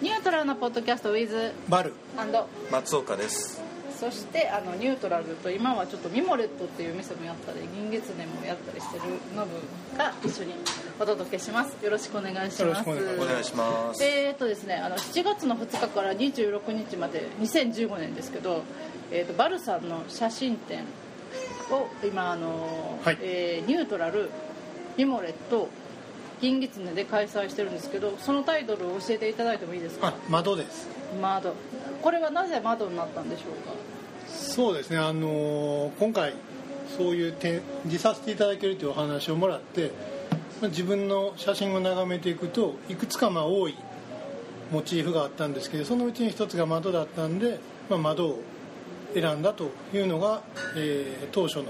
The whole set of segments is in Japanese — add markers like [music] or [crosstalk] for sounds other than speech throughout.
ニュートラルなポッドキャストウィズバル松岡です。そしてあのニュートラルと今はちょっとミモレットっていう店もやったり銀月年もやったりしてるノブが一緒にお届けします。よろしくお願いしよろますしくお願いします。お願いします。えーとですねあの7月の2日から26日まで2015年ですけど、えー、とバルさんの写真展を今あの、はい。えーニュートラルミモレット銀月年で開催してるんですけどそのタイトルを教えていただいてもいいですか？あ窓です。窓これはなぜ窓になったんでしょうか？そうですね。あのー今回そういう展示させていただけるというお話をもらってまあ自分の写真を眺めていくといくつかまあ多いモチーフがあったんですけどそのうちに一つが窓だったんで、まあ、窓を選んだというのが、えー当初の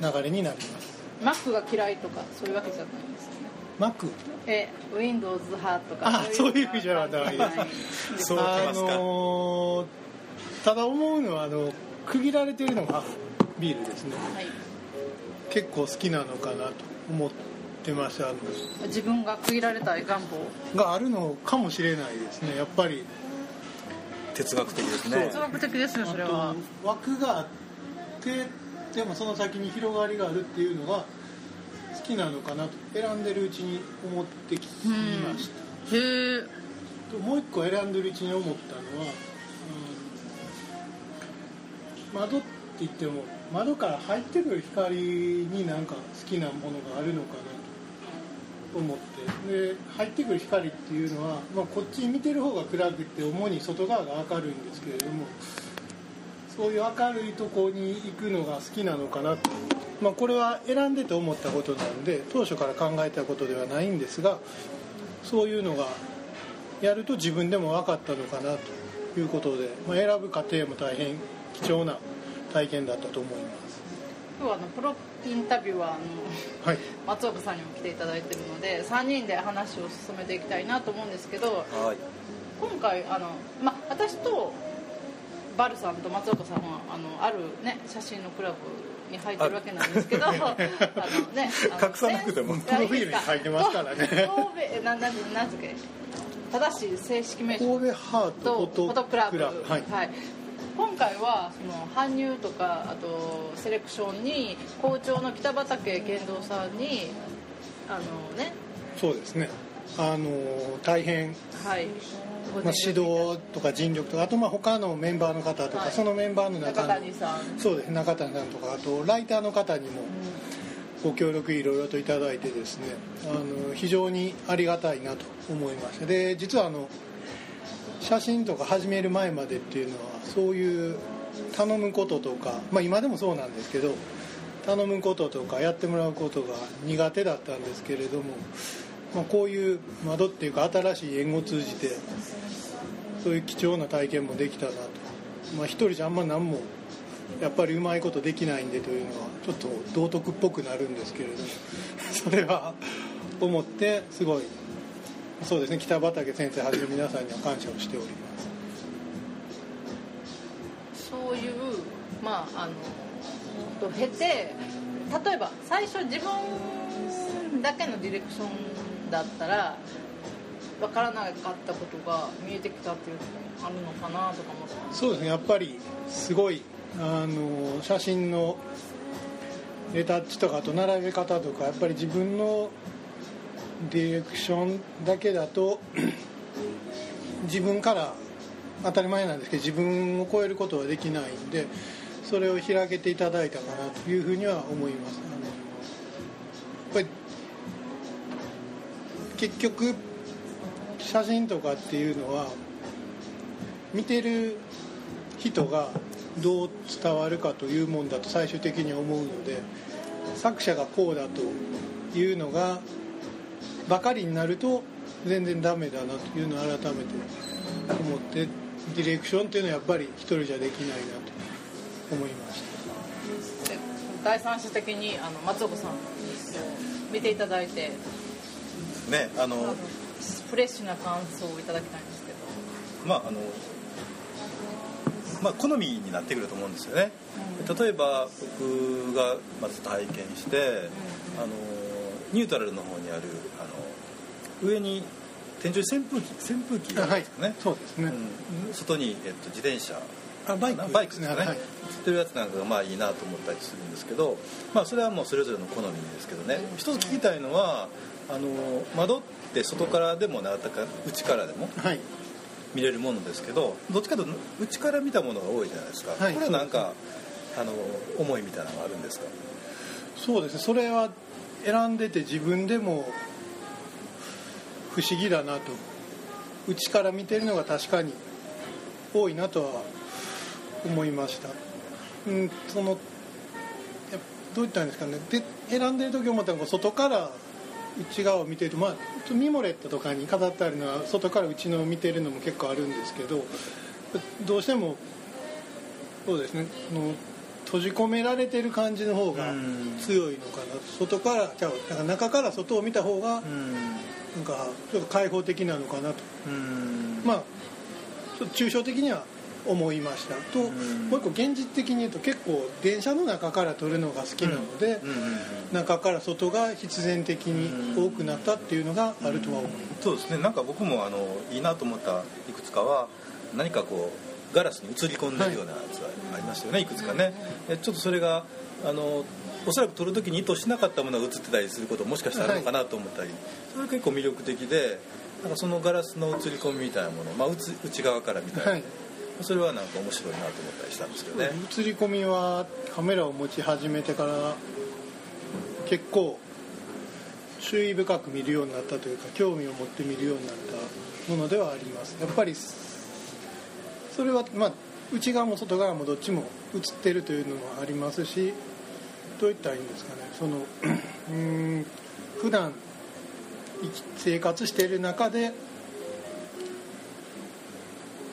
流れになります。マックが嫌いとかそういうわけじゃないんですマックえ Windows 派とか。あそういう意味じゃないですそうあのーただ思うのはあの区切られているのがビールですね。はい。結構好きなのかなと思ってましたあの。自分が区切られたい願望？があるのかもしれないですね。やっぱり。哲学的ですね。哲学的ですよそれは。枠があってでもその先に広がりがあるっていうのが好きなのかなと選んでるうちに思ってきました、へえともう一個選んでるうちに思ったのは、うん窓って言っても窓から入ってくる光になんか好きなものがあるのかなと思って。で入ってくる光っていうのは、まあ、こっち見てる方が暗くって主に外側が明るいんですけれどもそういう明るいとこに行くのが好きなのかなと、まあ、これは選んでて思ったことなんで当初から考えたことではないんですがそういうのがやると自分でも分かったのかなということで、まあ、選ぶ過程も大変貴重な体験だったと思います。今日はあのプロインタビュアーのはい、松岡さんにも来ていただいてるので3人で話を進めていきたいなと思うんですけどはい今回あの、ま、私とバルさんと松岡さんはあのある、ね、写真のクラブに入ってるわけなんですけど [laughs] あの、ね、隠さなくてもいプロフィールに書いてますか。らね神戸えななんなんですか正しい正式名称神戸ハートとフォトクラブ。はい、はい、今回はその搬入とかあとセレクションに校長の北畠健三さんにあのねそうですねあの大変、はい。ごまあ、尽指導とか尽力とかあとまあ他のメンバーの方とか、はい。そのメンバーのて中の中谷さん。そうです。中谷さんとかあとライターの方にもご協力いろいろといただいてですねあの非常にありがたいなと思いましたで実はあの写真とか始める前までっていうのはそういう頼むこととか、まあ、今でもそうなんですけど頼むこととかやってもらうことが苦手だったんですけれども、まあ、こういう窓っていうか新しい縁を通じてそういう貴重な体験もできたなと、まあ、一人じゃあんま何もやっぱりうまいことできないんでというのはちょっと道徳っぽくなるんですけれども [laughs] それは思ってすごいそうですね北畠先生はじめ皆さんには感謝をしております。そういうまああのと経て例えば最初自分だけのディレクションだったら分からなかったことが見えてきたっていうのもあるのかなとか思ってますそうですねやっぱりすごいあの写真のレタッチとかと並べ方とかやっぱり自分のディレクションだけだと [clears throat] 自分から当たり前なんですけど自分を超えることはできないんでそれを開けていただいたかなというふうには思います。結局写真とかっていうのは見てる人がどう伝わるかというもんだと最終的に思うので作者がこうだというのがばかりになると全然ダメだなというのを改めて思ってディレクションっていうのはやっぱり一人じゃできないなと思いました。第三者的にあの松岡さんに見ていただいてねあのフレッシュな感想をいただきたいんですけど。まああのまあ好みになってくると思うんですよね。例えば僕がまず体験してあのニュートラルの方にあるあの上に天井に扇風機扇風機があるんですかね、はい。そうですね。うん。外に、えっと、自転車。あバイク。バイクですかね、はい釣ってるやつなんかがまあいいなと思ったりするんですけど、まあ、それはもうそれぞれの好みですけどね。一つ聞きたいのはあの窓って外からでもなたか内からでもはい。見れるものですけどどっちかというと内から見たものが多いじゃないですか、はい。これはなんかあの思いみたいなのがあるんですか？そうですね。それは選んでて自分でも不思議だなと内から見てるのが確かに多いなとは思いました。うんそのやどういったんですかね。で選んでる時思ったのが外から内側を見てるとまあミモレットとかに飾ってあるのは外から内のを見てるのも結構あるんですけどどうしてもそうですねその閉じ込められてる感じの方がうん。強いのかな。外からじゃあ中から外を見た方がうん。なんかちょっと開放的なのかなと。うん。まあちょっと抽象的には思いました。とん。もう一個現実的に言うと結構電車の中から撮るのが好きなので、中から外が必然的に多くなったっていうのがあるとは思います、そうですね。なんか僕もあのいいなと思ったいくつかは何かこうガラスに映り込んでるようなやつがありましたよね、い、くつかね。でちょっとそれがあのおそらく撮る時に意図しなかったものが映ってたりすることももしかしたらあるのかなと思ったり、それが結構魅力的でなんかそのガラスの映り込みみたいなもの、まあ、内内側からみたいな、はいそれはなんか面白いなと思ったりしたんですけどね、映り込みはカメラを持ち始めてから結構注意深く見るようになったというか興味を持って見るようになったものではあります。やっぱりそれはまあ内側も外側もどっちも映ってるというのもありますしどういったらいいんですかね。その [clears throat] うん普段生活している中で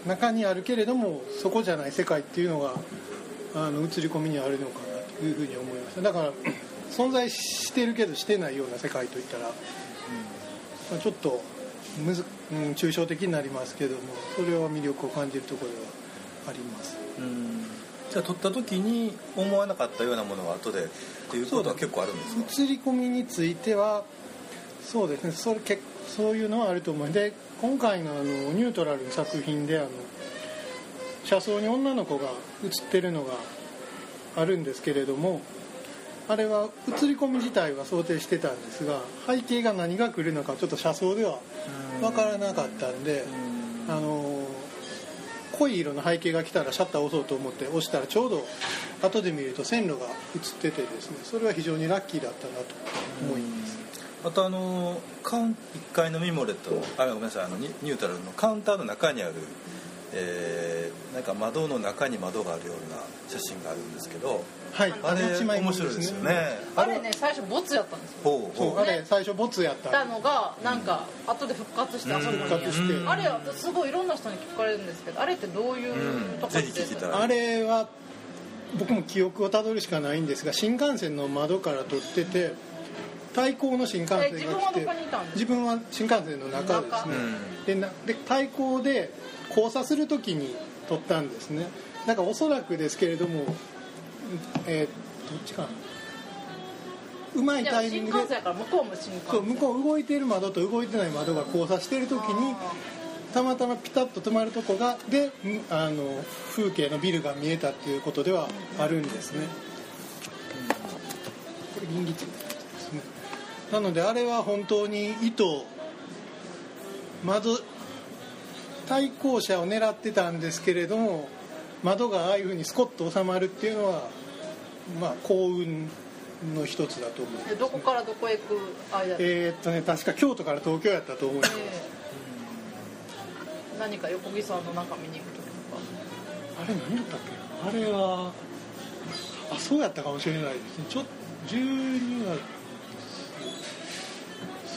中にあるけれどもそこじゃない世界っていうのがあの映り込みにあるのかなというふうに思いましただから存在してるけどしてないような世界といったら、まあ、ちょっとむず、うん、抽象的になりますけどもそれは魅力を感じるところはあります。うん。じゃあ撮った時に思わなかったようなものは後でっていうことは結構あるんですか？映り込みについてはそうですね。それけそういうのはあると思う。で今回のあのニュートラルの作品であの車窓に女の子が映ってるのがあるんですけれどもあれは映り込み自体は想定してたんですが背景が何が来るのかちょっと車窓では分からなかったんであの濃い色の背景が来たらシャッターを押そうと思って押したらちょうど後で見ると線路が映っててですねそれは非常にラッキーだったなと思いますあとあのカウン1階のミモレットあごめんなさいあのニニュートラルのカウンターの中にある、えーなんか窓の中に窓があるような写真があるんですけどはいあれ一枚面白いですよね。あれね最初ボツやったんですよ。ほうほう。そうあれ最初ボツやった。たのがなんか後で復活してあそこに復活して。あれはすごいいろんな人に聞かれるんですけどあれってどういううん。とこぜひ聞きたい。あれは僕も記憶をたどるしかないんですが新幹線の窓から撮ってて対向の新幹線が来て自分は新幹線の中ですね。でなで対向で交差する時に撮ったんですね。だからおそらくですけれどもえーどっちかな。うまいタイミングで。向こうも新幹線。そう向こう動いてる窓と動いてない窓が交差してる時にたまたまピタッと止まるとこがでんあの風景のビルが見えたっていうことではあるんですね、これ臨月ですねなのであれは本当に意図窓対向車を狙ってたんですけれども窓がああいうふうにスコッと収まるっていうのはまあ幸運の一つだと思いますでどこからどこへ行く間で、えーっとね確か京都から東京やったと思いますえ。ー何か横木さんの中見に行く時とか。あれ何だったっけ？なあれはあそうやったかもしれないですね。ちょ12月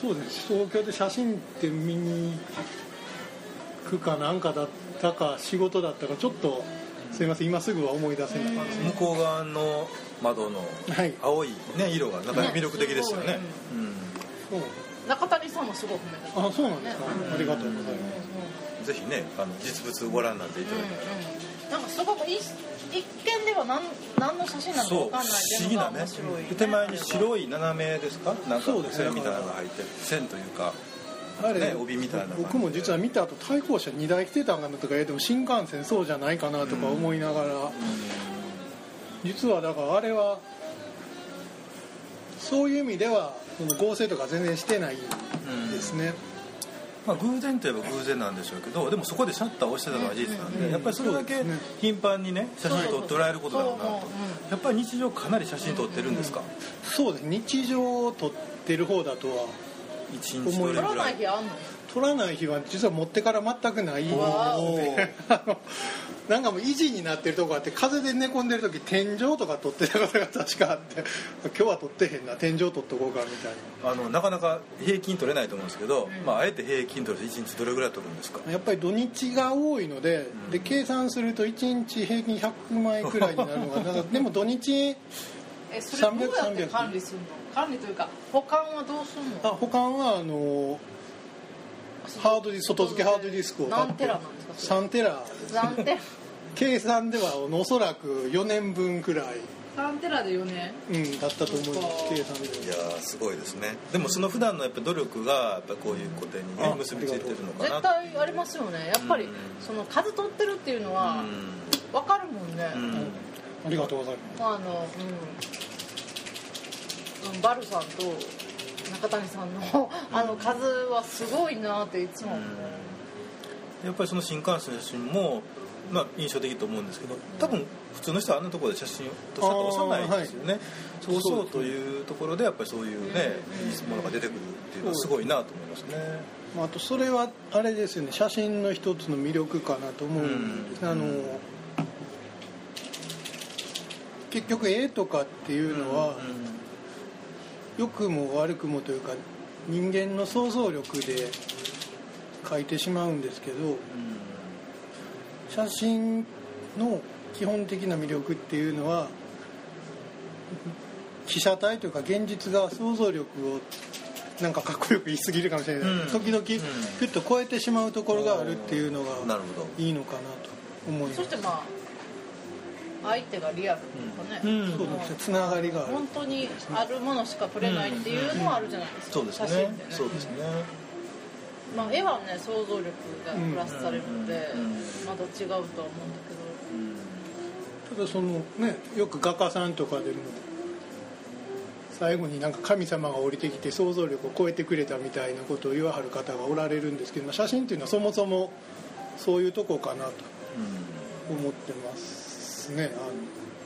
そうです。東京で写真って見に行くかなんかだったか仕事だったかちょっとすいません。今すぐは思い出せない向こう側の窓のはい。青い、ね、色がなかなか魅力的ですよね。ね。うん。そう中谷さんもすごい褒めてた。あそうなんですか。ありがとうございます。ぜひねあの実物ご覧になっていただいて、うんなんかすごくい一見では何何の写真なのか分かんない思議なね面白い、ね、で手前に白い斜めですか？なんか線みたいなのが入ってる。線というかあれね帯みたいな僕も実は見た後対向車2台来てたんかなとか言っても新幹線そうじゃないかなとか思いながら、実はだからあれはそういう意味ではその合成とか全然してないですね、まあ、偶然といえば偶然なんでしょうけどでもそこでシャッターを押してたのは事実なんで、うんやっぱりそれだけ頻繁にね写真撮っておられることだろうなと。やっぱり日常かなり写真撮ってるんですか、そうです。日常を撮ってる方だとは一日どれ撮らない日あんの？撮らない日は実は持ってから全くない。わおー [laughs] あのなんかもう維持になってるとこあって風で寝込んでる時天井とか撮ってたことが確かあって [laughs] 今日は撮ってへんな天井撮っとこうかみたいあのなかなか平均取れないと思うんですけど、まあ、あえて平均取ると1日どれぐらい取るんですか？なやっぱり土日が多いので,、ん。で計算すると1日平均100枚くらいになるのが [laughs] でも土日えそれどうやって300管理するの？管理というか保管はどうするの？あ保管はあのハードディスク外付けハードディスクを買って。何テラなんですか？3テラ。何テラ。[laughs] 計算ではおそらく4年分くらい、3テラで4年？うん、だったと思います。計算でいやーすごいですね。でもその普段のやっぱ努力がやっぱこういうことにねあ結びついてるのか絶な対ありますよね。やっぱりうん。その数取ってるっていうのは分かるもんね、うんうんありがとうございます。あのうん。うんバルさんと中谷さんのあの数はすごいなっていつも思う、やっぱりその新幹線の写真も、まあ、印象的と思うんですけど多分普通の人はあんなところで写真をとさっと押さないですよね、そうそうというところでやっぱりそういうね、いいものが出てくるっていうのはすごいなと思いますね、まああとそれはあれですよね。写真の一つの魅力かなと思うんです、うん。あの結局絵とかっていうのは、良くも悪くもというか人間の想像力で描いてしまうんですけど写真の基本的な魅力っていうのは被写体というか現実が想像力をなんかかっこよく言い過ぎるかもしれない、うん。時々ピュッと超えてしまうところがあるっていうのがなるほど。いいのかなと思います。そしてまあ相手がリアルとかね、うん。そうですね。つながりがある。本当にあるものしか撮れないっていうのはあるじゃないですか、そうです写真ねってね。そうですね。まあ、絵はね想像力がプラスされるので、うん。うんまた違うとは思うんだただそのねよく画家さんとかでも最後になんか神様が降りてきて想像力を超えてくれたみたいなことを言わはる方がおられるんですけど写真っていうのはそもそもそういうとこかなと思ってますね。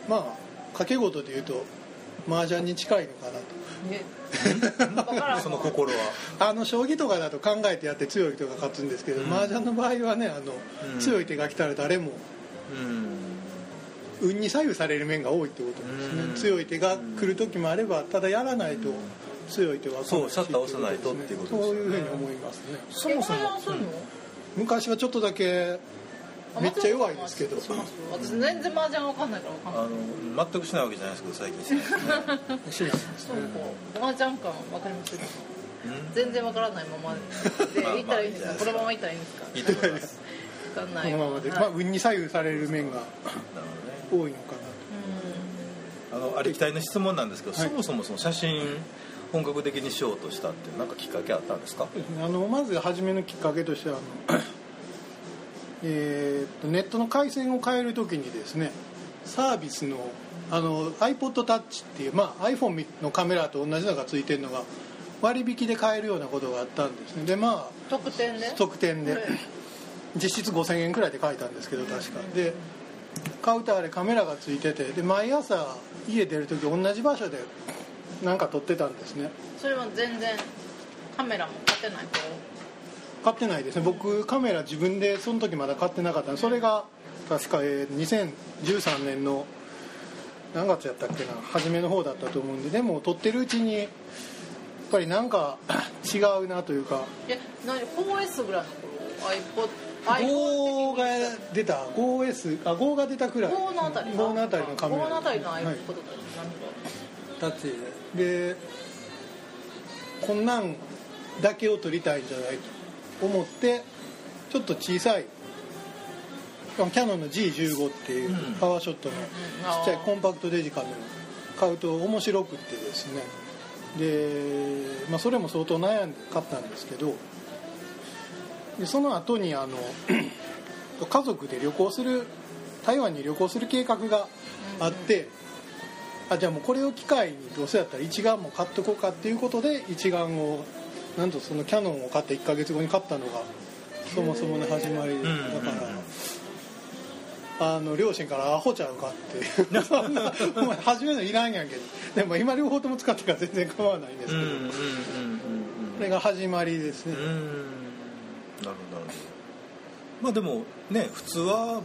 あのまあ掛け事で言うと麻雀に近いのかなと。ね。[laughs] その心は。あの将棋とかだと考えてやって強い人が勝つんですけど、うん。麻雀の場合はねあの、うん。強い手が来たら誰もうん。運に左右される面が多いってことですね、うん。強い手が来る時もあればただやらないと強い手は来ないそうシャッター押さないとっていうことですよね。そういうふうに思いますね。そもそも昔はちょっとだけあめっちゃ弱いですけど。私全然麻雀わかんないからわかんあない。の全く [laughs] しないわけじゃないですけど最近。してますしないですそう。か麻雀感わかりますうん全然わからないままでまあ行ったらいいんですか。まあこのまま行ったらいいんですか？いいと思います。わかんない。このままで、はいまあ、運に左右される面が多いのかなあのありきたりの質問なんですけど、はい。そもそもその写真本格的にしようとしたっていうなんかきっかけあったんですか？とあのまず初めのきっかけとしてはあのえーとネットの回線を変えるときにですねサービスのあの iPodTouch っていう、まあ、iPhone のカメラと同じのがついてるのが割引で買えるようなことがあったんですね。でま特典で？あ特典で。実質5000円くらいで買えたんですけど確か。で買うとあれカメラがついててで毎朝家出る時同じ場所でなんか撮ってたんですね。それは全然カメラも買ってない買ってないですね。僕カメラ自分でその時まだ買ってなかったんでそれが確かえー2013年の何月やったっけな初めの方だったと思うんででも撮ってるうちにやっぱりなんか [coughs] 違うなというか。え何 4S ぐらいの？頃 iPod 5が出た 5S あ5が出たくらい。5のあたり5のあたりのカメラ。5のあたりの iPod はいだったら何がタッチででこんなんだけを撮りたいんじゃないと思ってちょっと小さいキャノンの G15 っていううん。パワーショットのちっちゃいコンパクトデジカメを買うと面白くってですね。で、まあ、それも相当悩んで買ったんですけどでその後にあの [clears throat] 家族で旅行する台湾に旅行する計画があって、あじゃあもうこれを機会にどうせやったら一眼も買っとこうかっていうことで一眼をなんとそのキャノンを買って1ヶ月後に買ったのがそもそもの始まりでだうんからあの両親からアホちゃうかって [laughs] そんなお前初めのいらんやんけ。どでも今両方とも使ってから全然構わないんですけど、これが始まりですね、なるほど。まあでもね普通は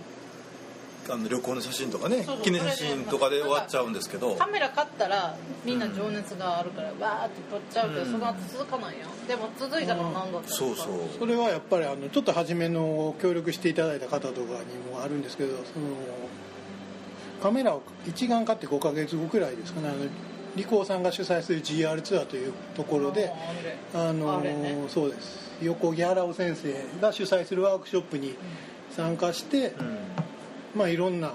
あの旅行の写真とかねそうそう記念写真とかで終わっちゃうんですけど。カメラ買ったらみんな情熱があるからわーって撮っちゃうけど、うん。その後続かないやん。でも続いたのは何だったんですか？そうそう。それはやっぱりあのちょっと初めの協力していただいた方とかにもあるんですけどそのカメラを一眼買って5ヶ月後くらいですかね。あのリコーさんが主催する GR ツアーというところであのそうです。横木原尾先生が主催するワークショップに参加して、うんまあ、いろんな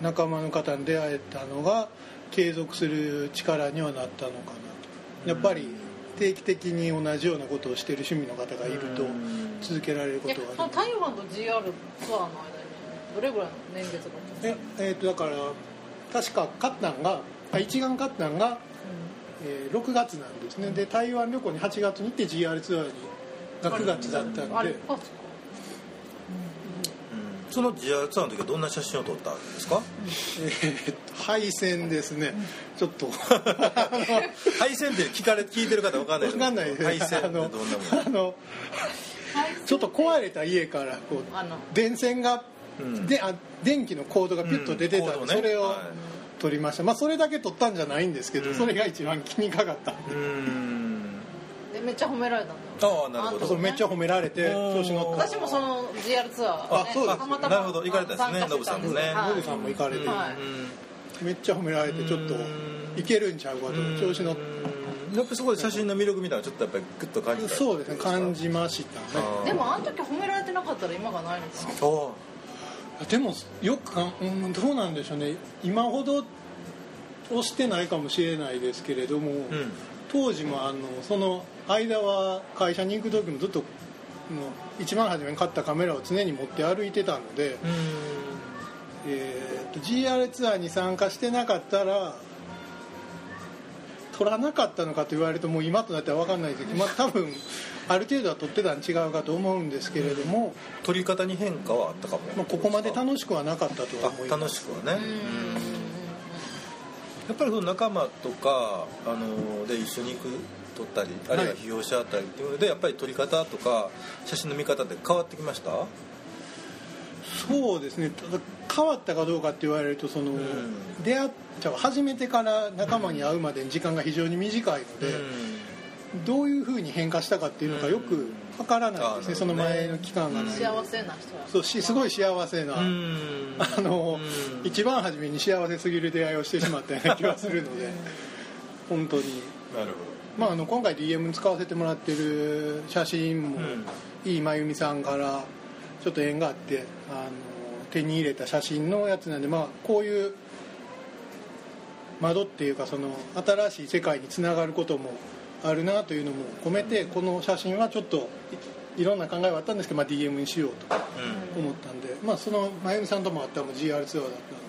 仲間の方に出会えたのが継続する力にはなったのかなと。やっぱり定期的に同じようなことをしている趣味の方がいるとうん。続けられることがその台湾と GR ツアーの間にどれぐらいの年月がええーとだから確か勝ったんがあ一眼勝ったんが、えー6月なんですね。で台湾旅行に8月に行って GR ツアーにが9月だったんで。たあれあその GR ツアーの時はどんな写真を撮ったんですか？えーと配線ですね。ちょっと。[laughs] 配線って聞かれ聞いてる方わかんない分かんないです。配線ってどんなもあのちょっと壊れた家からこうあの。電線が、うん。であ電気のコードがピュッと出てたんで、うんコードね。それをはい。取りました、まあそれだけ取ったんじゃないんですけど、うん。それが一番気にかかったでめっちゃ褒められたんだああなるほどめっちゃ褒められて調子乗った。私もその GR ツアー、ね、あそうです。たまたまなるほど行かれたんですねノブさんもね。はい。ノブさんも行かれて、はい。めっちゃ褒められてちょっといけるんちゃうかと調子乗って。やっぱりそこで写真の魅力みたいなのちょっとやっぱりグッと感じたそうですね感じましたね。でもあの時褒められてなかったら今がないのかな。あでもよくか、うん、どうなんでしょうね。今ほど押してないかもしれないですけれども、あうん。当時もあのその間は会社に行く時もずっともう一番初めに買ったカメラを常に持って歩いてたので、えーと GR ツアーに参加してなかったら撮らなかったのかと言われるともう今となっては分かんないですけど、まあ、多分ある程度は撮ってたん違うかと思うんですけれども、撮り方に変化はあったかも。まあ、ここまで楽しくはなかったとは思いあます。楽しくはね。うんうん。うん。やっぱりその仲間とかあので一緒に行く撮ったりあるいは批評し合ったりっていうのでやっぱり撮り方とか写真の見方って変わってきました？そうですね。ただ変わったかどうかって言われるとその、ん。出会っじゃあ初めてから仲間に会うまでに時間が非常に短いので、どういうふうに変化したかっていうのがよくわからないですね、うんその前の期間がうんない。幸せな人はそうしすごい幸せな、うん。あの、うん。一番初めに幸せすぎる出会いをしてしまったような気がするので本当に、なるまあ、あの今回 DM に使わせてもらってる写真も、うんいい真由美さんからちょっと縁があってあの手に入れた写真のやつなんで、まあ、こういう窓っていうかその新しい世界につながることもあるなというのも込めてこの写真はちょっといいろんな考えはあったんですけど、まあ、DM にしようと思ったんで、まあ、その真由美さんともあったのも GR ツアーだったんで。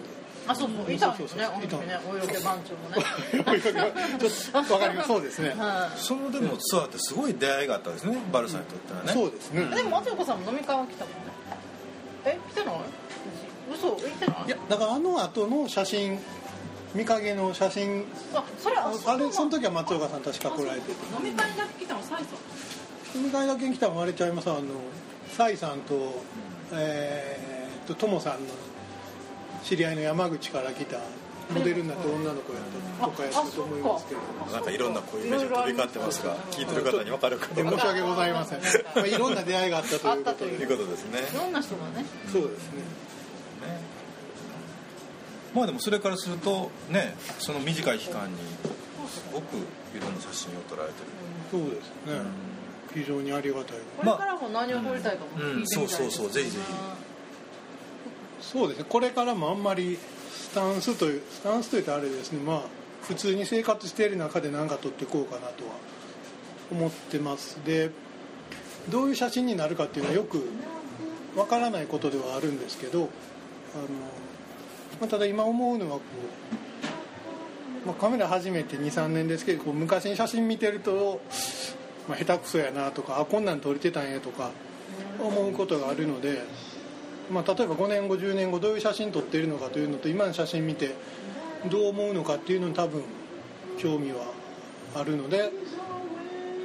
あそうそういたんですねそうそうそう本当にねお色気番長もね。[laughs] ちょっとわかります。[laughs] そうですね、はそのでもツアーってすごい出会いがあったんですねバルさんにとってはね。そうですね、いでも松岡さんも飲み会は来たもんねえ来てない？嘘行ってない？いやだからあの後の写真見影の写真あそれああれその時時は松岡さん確か来られてて飲み会だけ来たの？サイさん。飲み会だけに来たのあれちゃいます。あのサイさんとえーっとトモさんの知り合いの山口から来たモデルになった女の子やったとかやったと思いますけど。なんかいろんなこういうイメージが飛び交ってますが聞いてる方に分かるか申し訳ございません、まあ、いろんな出会いがあったということで。いこと。ですね。いろんな人がね。そうですね。ね。まあでもそれからするとねその短い期間にすごくいろんな写真を撮られてる。そうですね、非常にありがたい。これからも何を撮りたいかも聞いてみたいですうん。そうそうそう。ぜひぜそうですね。これからもあんまりスタンスというスタンスというとあれですね。まあ普通に生活している中で何か取っていこうかなとは思ってます。でどういう写真になるかっていうのはよくわからないことではあるんですけどあの、まあ、ただ今思うのはこう、まあ、カメラ始めて23年ですけどこう昔に写真見てると、まあ、下手くそやなとかあこんなん撮れてたんやとか思うことがあるので、まあ、例えば5年後10年後どういう写真撮ってるのかというのと今の写真見てどう思うのかっていうのに多分興味はあるので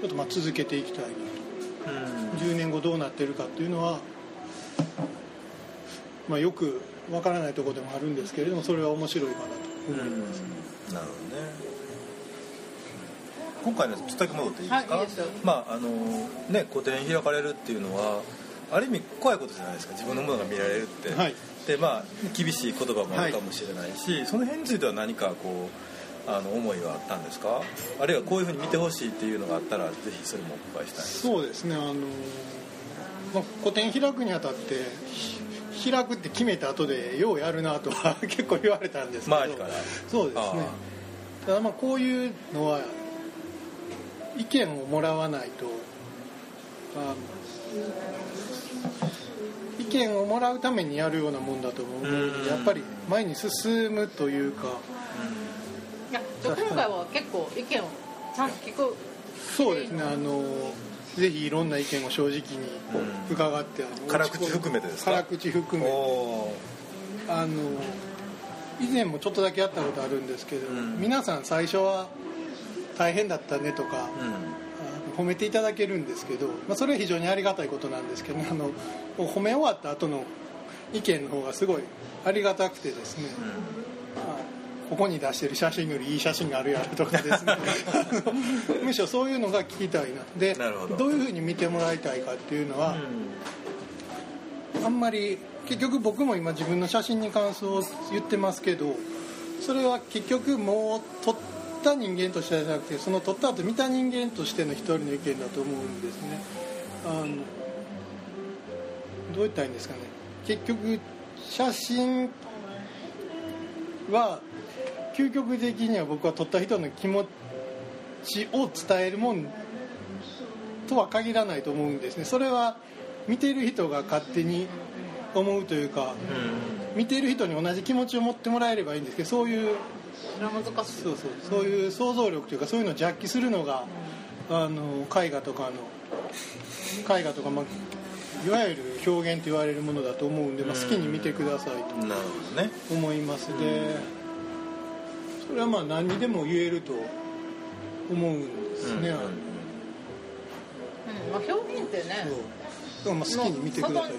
ちょっとまあ続けていきたいなと。10年後どうなってるかっていうのは、まあ、よくわからないところでもあるんですけれどもそれは面白いかなと思います、なるほどね。今回のちょっとだけ戻っていいですか、はいいいですよ。まああのね個展開かれるっていうのはある意味怖いことじゃないですか自分のものが見られるって、はい。でまあ厳しい言葉もあるかもしれないし、その辺については何かこうあの思いはあったんですか？あるいはこういうふうに見てほしいっていうのがあったらぜひそれもお伺いしたい。そうですねあの、まあ、個展開くにあたってひ開くって決めた後でようやるなとは [laughs] 結構言われたんですけど。そうですね。ただまあこういうのは意見をもらわないとあ見をもらうためにやるようなもんだと思うのうん。でやっぱり前に進むというか。いや今回は結構意見をちゃんと聞く。そうですねあのぜひいろんな意見を正直に伺って、あの辛口含めてですか？辛口含めあの以前もちょっとだけやったことあるんですけど、うん。皆さん最初は大変だったねとか、ーうん。褒めていただけるんですけど、まあ、それは非常にありがたいことなんですけど、ね、あの褒め終わった後の意見の方がすごいありがたくてですね、あここに出してる写真よりいい写真があるやろとかですね。[laughs] むしろそういうのが聞きたいな。でど。ういうふうに見てもらいたいかっていうのは、あんまり結局僕も今自分の写真に感想を言ってますけどそれは結局もう撮った人間としてじゃなくてその撮った後見た人間としての一人の意見だと思うんですね。あのどう言ったらいいんですかね。結局写真は究極的には僕は撮った人の気持ちを伝えるもんとは限らないと思うんですね。それは見ている人が勝手に思うというか見ている人に同じ気持ちを持ってもらえればいいんですけどそういうそうそうそういう想像力というかそういうのをジャッキするのがあの絵画とかの絵画とか、まあ、いわゆる表現と言われるものだと思うんで、まあ、好きに見てくださいと思いますでそれはまあ何にでも言えると思うんですね、あのうん。まあ、表現ってねそう。まあ好きに見てくださいの外に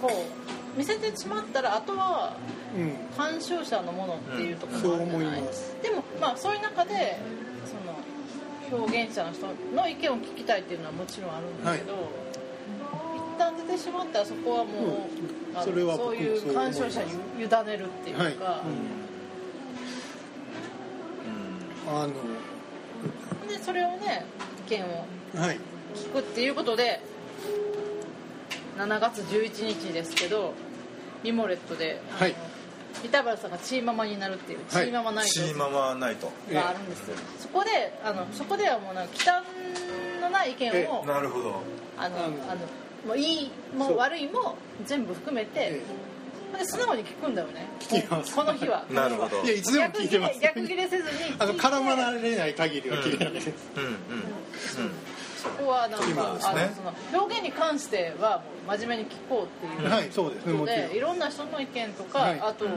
そう見せてしまったらあとはうん。鑑賞者のものっていうところそうもあるじゃない思います。でもまあそういう中でその表現者の人の意見を聞きたいっていうのはもちろんあるんだけど、一旦出てしまったらそこはもう、うん。それは僕そういう鑑賞者に委ねるっていうか、はい、うん、あのでそれをね意見をはい。聞くっていうことで7月11日ですけどミモレットで、はい。板原さんがチーママになるっていう、チーママナイト。チーママナイト。があるんです。よそこであのそこではもうなんか忌憚のない意見をなるほど。あのあのあのもういいも悪いも全部含めてえで素直に聞くんだよね。聞きます。この日は。[laughs] なるほど。いやいつでも聞いてます。逆切れせずにあの絡まれない限りは切れないです、うんうんうん。そこはなんか、ね。あのその表現に関してはもう真面目に聞こうっていうはいそうですでいろんな人の意見とか、はい。あと、ど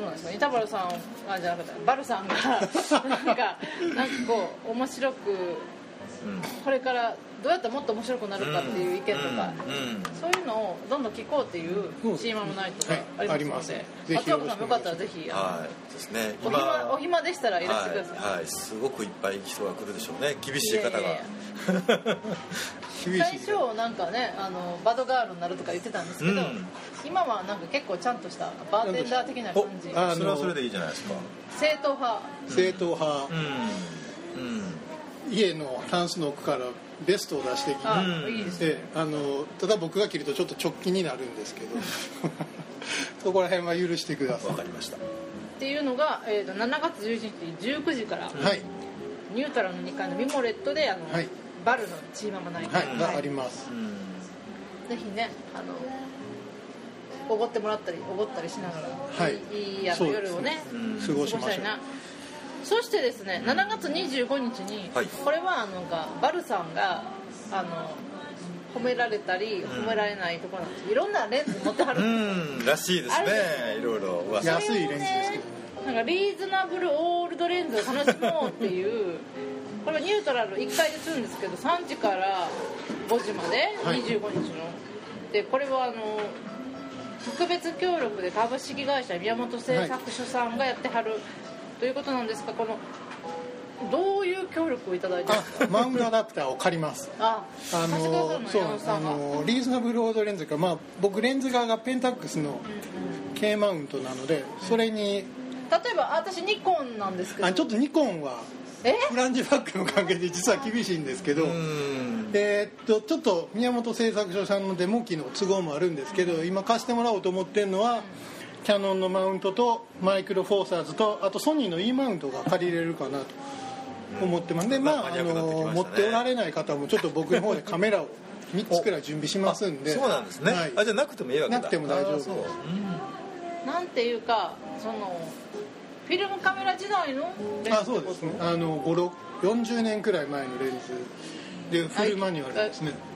うなんですか？板原さんあじゃなくてバルさんが [laughs] なんかなんかこう面白くこれからどうやったらもっと面白くなるかっていう意見とか、そういうのをどんどん聞こうっていううん。チーマムナイトがはいありますので、松岡さんもよかったらぜひはいですね。お暇お暇でしたらいらしてください、はい、はい、すごくいっぱい人が来るでしょうね。厳しい方が。[laughs] 最初なんかねあのバドガールになるとか言ってたんですけど、うん。今はなんか結構ちゃんとしたバーテンダー的な感じ。それはそれでいいじゃないですか。正統派。正統派、うん家のタンスの奥からベストを出してきてあ、のただ僕が着るとちょっと直帰になるんですけど [laughs] そこら辺は許してくだうんさい。わかりました。っていうのが、えー、と7月11日19時から、はい。ニュートラルの2階のミモレットであの、はい。バルのチーママナイト、はい、があります。うん。ぜひねあのおごってもらったりおごったりしながら、はい。いい夜をねうん過ごしましょう。たいなそしてですね7月25日に、はい。これはあのがバルさんがあの褒められたり褒められないところなんです。いろんなレンズ持ってはるんですうんらしいですね。いろいろ。噂安いレンズですけど。ね。なんかリーズナブルオールドレンズを楽しもうっていうこれはニュートラル1回でするんですけど3時から5時まではい。25日の、でこれはあの特別協力で株式会社宮本製作所さんがやってはるということなんですがこのどういう協力をいただいてるんですか？あマウントアダプターを借ります。ああのそうあのリーズナブルオールドレンズかまあ僕レンズ側がペンタックスの K マウントなのでそれに例えばあ私ニコンなんですけど。あちょっとニコンはえ？フランジバックの関係で実は厳しいんですけど、うん。えーっとちょっと宮本製作所さんのデモ機の都合もあるんですけど今貸してもらおうと思ってるのはキャノンのマウントとマイクロフォーサーズとあとソニーの E マウントが借りれるかなと。思ってます。でまああの持っておられない方もちょっと僕の方でカメラを3つくらい準備しますんでそうなんですね、はいあじゃあなくてもいいわけだなくても大丈夫あそううんなんていうかそのフィルムカメラ時代のあそうですねあの5 40年くらい前のレンズでフルマニュアルですねフィ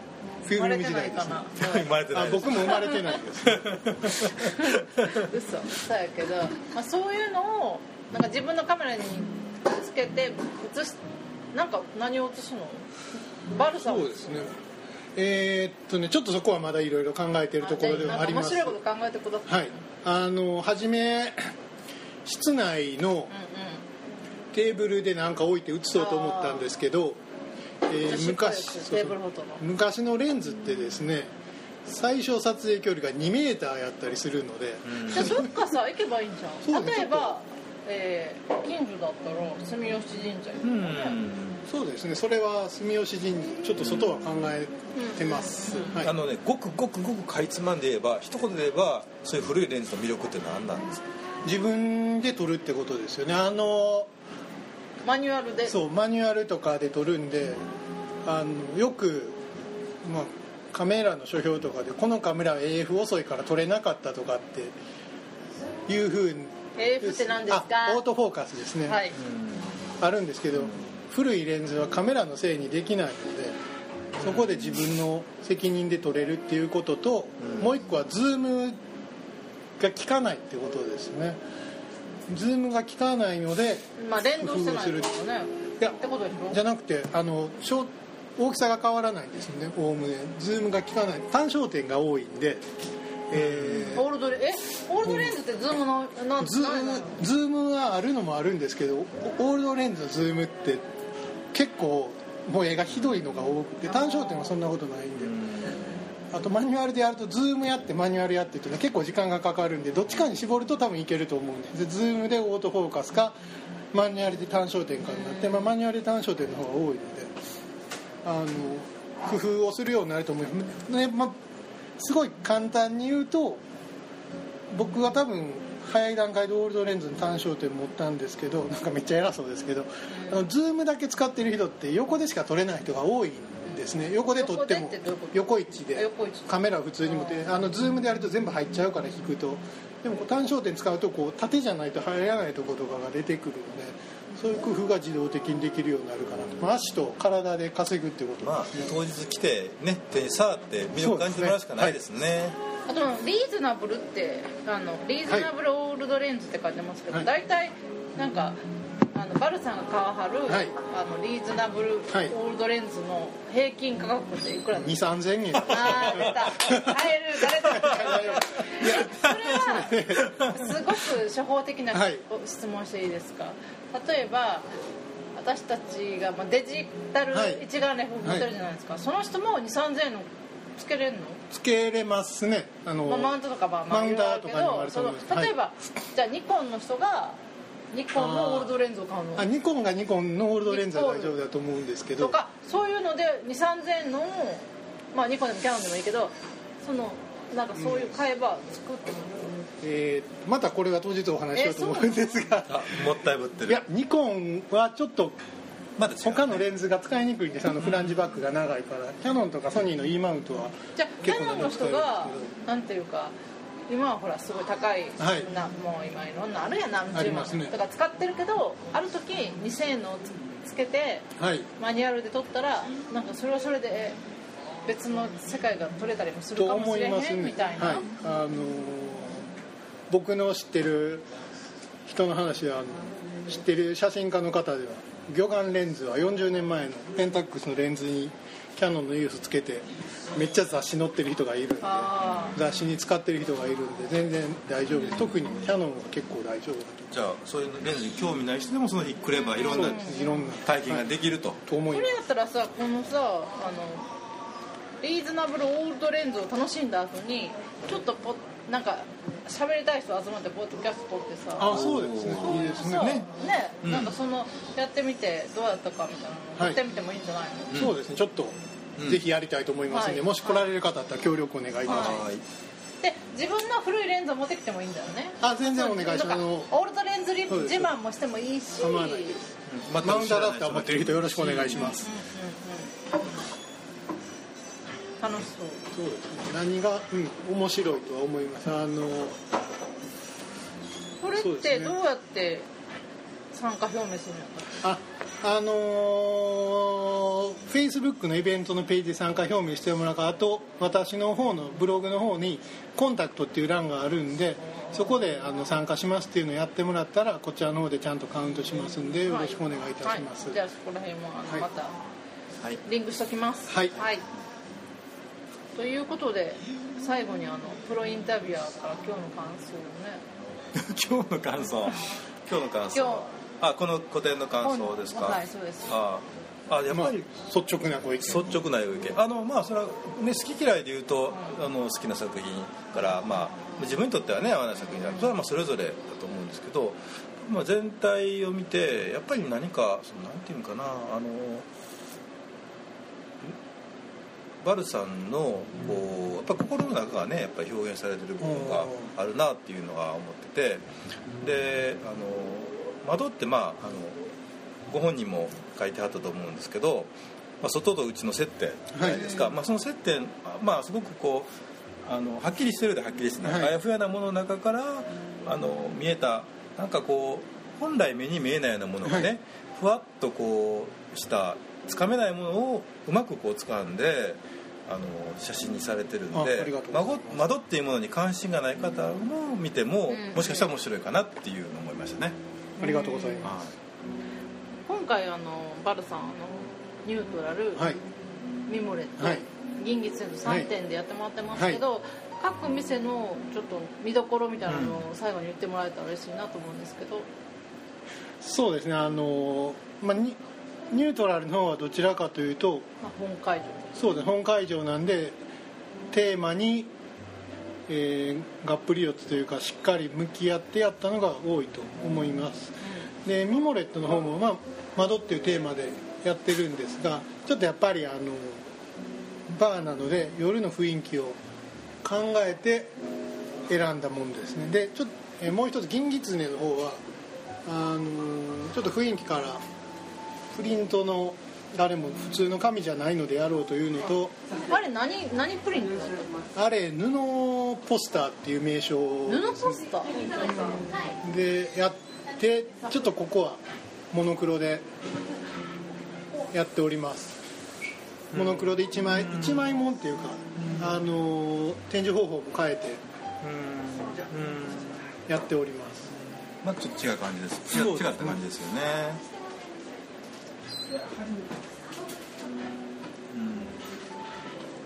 ルム生まれて時代ですねないかな生まれてなあい僕も生まれてないです。嘘。そうやけど、まあ、そういうのをなんか自分のカメラにつけて写しなんか何を写すの？バルさん。をそうですね。えーっとねちょっとそこはまだいろいろ考えてるところではあります。面白いこと考えてください。はい。あの初め室内のうんうん。テーブルで何か置いて写そうと思ったんですけど、えー私昔これそうそうテーブルフォトの。昔のレンズってですね最小撮影距離が2メーターやったりするので、じゃあどっかさ行けばいいんじゃそうんね例えば、えー近所だったら住吉神社行くとかうね、ん。そうですねそれは住吉神社ちょっと外は考えてます、はい。あのねごくごくごくかいつまんで言えば一言で言えばそういう古いレンズの魅力って何なんですか？自分で撮るってことですよね。あのマニュアルで？そうマニュアルとかで撮るんであのよく、まあ、カメラの書評とかでこのカメラは AF 遅いから撮れなかったとかっていうふうに AF って何ですか？あオートフォーカスですね、はい。あるんですけど古いレンズはカメラのせいにできないのでそこで自分の責任で撮れるっていうことと、うん。もう一個はズームが効かないってことですねズームが効かないのでまあ連動してないってことね。いやってことでしょ？じゃなくてあの小大きさが変わらないんですよねおおむね。ズームが効かない。単焦点が多いんで、えーオールドレえ？オールドレンズってズームのなんズームズームはあるのもあるんですけどオオールドレンズのズームって結構もう絵がひどいのが多くて単焦点はそんなことないんであとマニュアルでやるとズームやってマニュアルやってっていうのは結構時間がかかるんでどっちかに絞ると多分いけると思うんで。でズームでオートフォーカスかマニュアルで単焦点かになって、まあ、マニュアルで単焦点の方が多いのであの工夫をするようになると思います、ねまあ、すごい簡単に言うと僕は多分早い段階でオールドレンズの単焦点持ったんですけどなんかめっちゃ偉そうですけどあのズームだけ使ってる人って横でしか撮れない人が多いんですね。横で撮っても横置でカメラを普通に持ってあのズームでやると全部入っちゃうから引くと。でも単焦点使うとこう縦じゃないと入らないところとかが出てくるのでそういう工夫が自動的にできるようになるかなと、まあ、足と体で稼ぐっていうこと。まあですね、当日来てね手に触って魅力感じてもらうしかないですね。あとリーズナブルってあのリーズナブルオールドレンズって書いてますけど、はい。大体なんかあのバルさんが買わはる、はい。あのリーズナブルオはい。ールドレンズの平均価格っていくらですか、2 3千円。ああ出た。買える誰だそれはすごく初歩的なはい。質問していいですか？例えば私たちがまあデジタルはい。一眼レフ持ってるじゃないですか、その人も2 3 0 0 0円のつけれるの？つけれますね。あの、まあ、マウントとかまあマウンターとかにもあるとどその思い。ます例えば、じゃあニコンの人がニコンのオールドレンズを買うの？あニコンがニコンのオールドレンズは大丈夫だと思うんですけど。とかそういうので2 3 0 0円のまあニコンでもキャノンでもいいけどそのなんかそういう買えば作ってもえーまたこれは当日お話ししようと思うんですが。[laughs] あもったいぶってる。いやニコンはちょっと他のレンズが使いにくいんです。あの [laughs] フランジバックが長いから。キヤノンとかソニーの E マウントはじゃあキ結構ャノンの人がなんていうか今はほらすごい高い、はい。なもう今いろんなあるやん何十万。とか使ってるけどある時2000円のをつつけてはい。マニュアルで撮ったらなんかそれはそれでえ別の世界が撮れたりもするとかもしれへん、ね。みたいな、はい。あのー僕の知ってる人の話はあの知ってる写真家の方では魚眼レンズは40年前のペンタックスのレンズにキヤノンの EOS つけてめっちゃ雑誌載ってる人がいるんであ雑誌に使ってる人がいるんで全然大丈夫。です特にキヤノンは結構大丈夫だじゃあそういうレンズに興味ない人でもその日来ればいろんなといろんな。体験ができると、と思います。それやったらさこのさあのリーズナブルオールドレンズを楽しんだ後にちょっとポなんか喋りたい人集まってポッドキャスト撮ってさ。あそうですね。いいですね。ね。ね、うん。なんかそのやってみてどうやったかみたいなのはい。やってみてもいいんじゃないの、そうですね。ちょっとうん。ぜひやりたいと思いますんで、はい。もし来られる方だったら協力お願いいたします、はい。で自分の古いレンズを持ってきてもいいんだよね。あ全然お願いします。そうなんかオールドレンズ自慢もしてもいいし。構わないでまマウントアダプター持ってる人よろしくお願いします、楽しそう。そうですね。何が、うん、面白いとは思います。あのこれってどうやって参加表明するの？かああのー、Facebook のイベントのページで参加表明してもらうかあと私の方のブログの方にコンタクトっていう欄があるんでそこであの参加しますっていうのをやってもらったらこちらの方でちゃんとカウントしますんでよろしくお願いいたします、はい、じゃあそこら辺もまたはい。リンクしときます。はいということで最後にあのプロインタビュアーから今日の感想をね。[laughs] 今日の感想？今日の感想？今あこの個展の感想ですか？はいそうです。ああ。やっまあぱり、率直なご意見。率直なご意見。あのまあそれは、ね、好き嫌いで言うとあの好きな作品から、まあ、自分にとってはね合わない作品だそれはまあそれぞれだと思うんですけど、まあ、全体を見てやっぱり何かそのなんていうのかなあのバルさんのこうやっぱ心の中がねやっぱり表現されてる部分があるなっていうのは思っててであの窓ってまああのご本人も書いてあったと思うんですけど、まあ、外と内の接点じゃないですか、まあ、その接点まあすごくこうあのはっきりしてるではっきりしてない、はい。あやふやなものの中からあの見えたなんかこう本来目に見えないようなものがね、はい。ふわっとこうしたつかめないものをうまくこう掴んであの写真にされてるんで窓窓っていうものに関心がない方も見ても、うん。もしかしたら面白いかなっていうのを思いましたね。ありがとうございま今回あのバルさんあのニュートラル、すはい。ミモレット、はい。銀月の3点でやってもらってますけど、各店のちょっと見どころみたいなのを最後に言ってもらえたら嬉しいなと思うんですけど、そうですねあの、まあ、ニニュートラルの方はどちらかというとまあ、本会場そうです本会場なんでテーマに、えーがっぷり四つというかしっかり向き合ってやったのが多いと思います。でミモレットの方も、まあ「窓」っていうテーマでやってるんですがちょっとやっぱりあのバーなので夜の雰囲気を考えて選んだものですね。でちょっと、えーもう一つ銀狐の方はあのちょっと雰囲気からプリントの誰も普通の紙じゃないのでやろうというのとあれ何何プリントあれ布ポスターっていう名称布ポスター？でやってちょっとここはモノクロでやっております。モノクロで1枚1枚もんっていうかあの展示方法も変えてやっております。まあちょっと違う感じです。違った感じですよね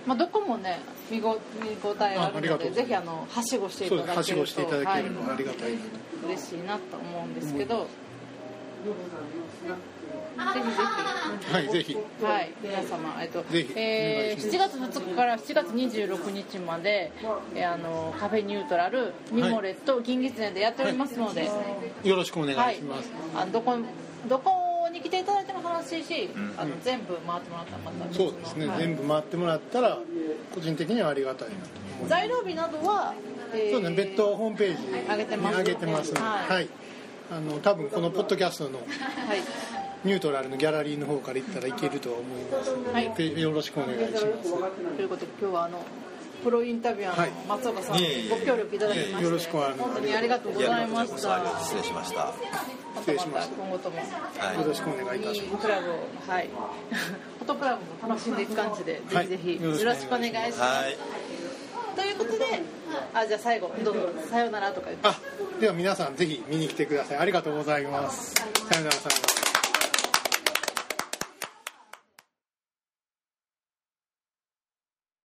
まあ、どこもね見ご見応えがあああるのでぜひあのはしごしていただけるとはしごしていただければはい。ありがたい嬉しいなと思うんですけど、ぜはいぜひ。ひぜひ、はい、皆様、えっとぜひ。えー、7お願いし月2日から7月26日まで、えーあのカフェニュートラルミモレット、銀月年でやっておりますので、よろしくお願はいいします、あのどこどこいただいても楽しいし、ん。あの全部回ってもらったらまたそうですね、はい。全部回ってもらったら個人的にはありがたいな。と思います材料日などは、えーそうですね。別途ホームページに上げてますので、はい。はい、あの多分このポッドキャストのはい。ニュートラルのギャラリーの方から行ったらいけるとは思いますはい。でよろしくお願いします。ということで今日はあのプロインタビュアーの松岡さんはいご協力いただきましてよろしくお願いします。本当にありがとうございました。失礼しました。失礼しました今後ともはいよろしくお願いいたします。クラブをはい。フォトクラブも楽しんでいく感じで、はい。ぜひぜひよよろしくお願いします、はい。ということであじゃあ最後どうぞさようならとか言って。あでは皆さんぜひ見に来てください。ありがとうございます。さよならさよなら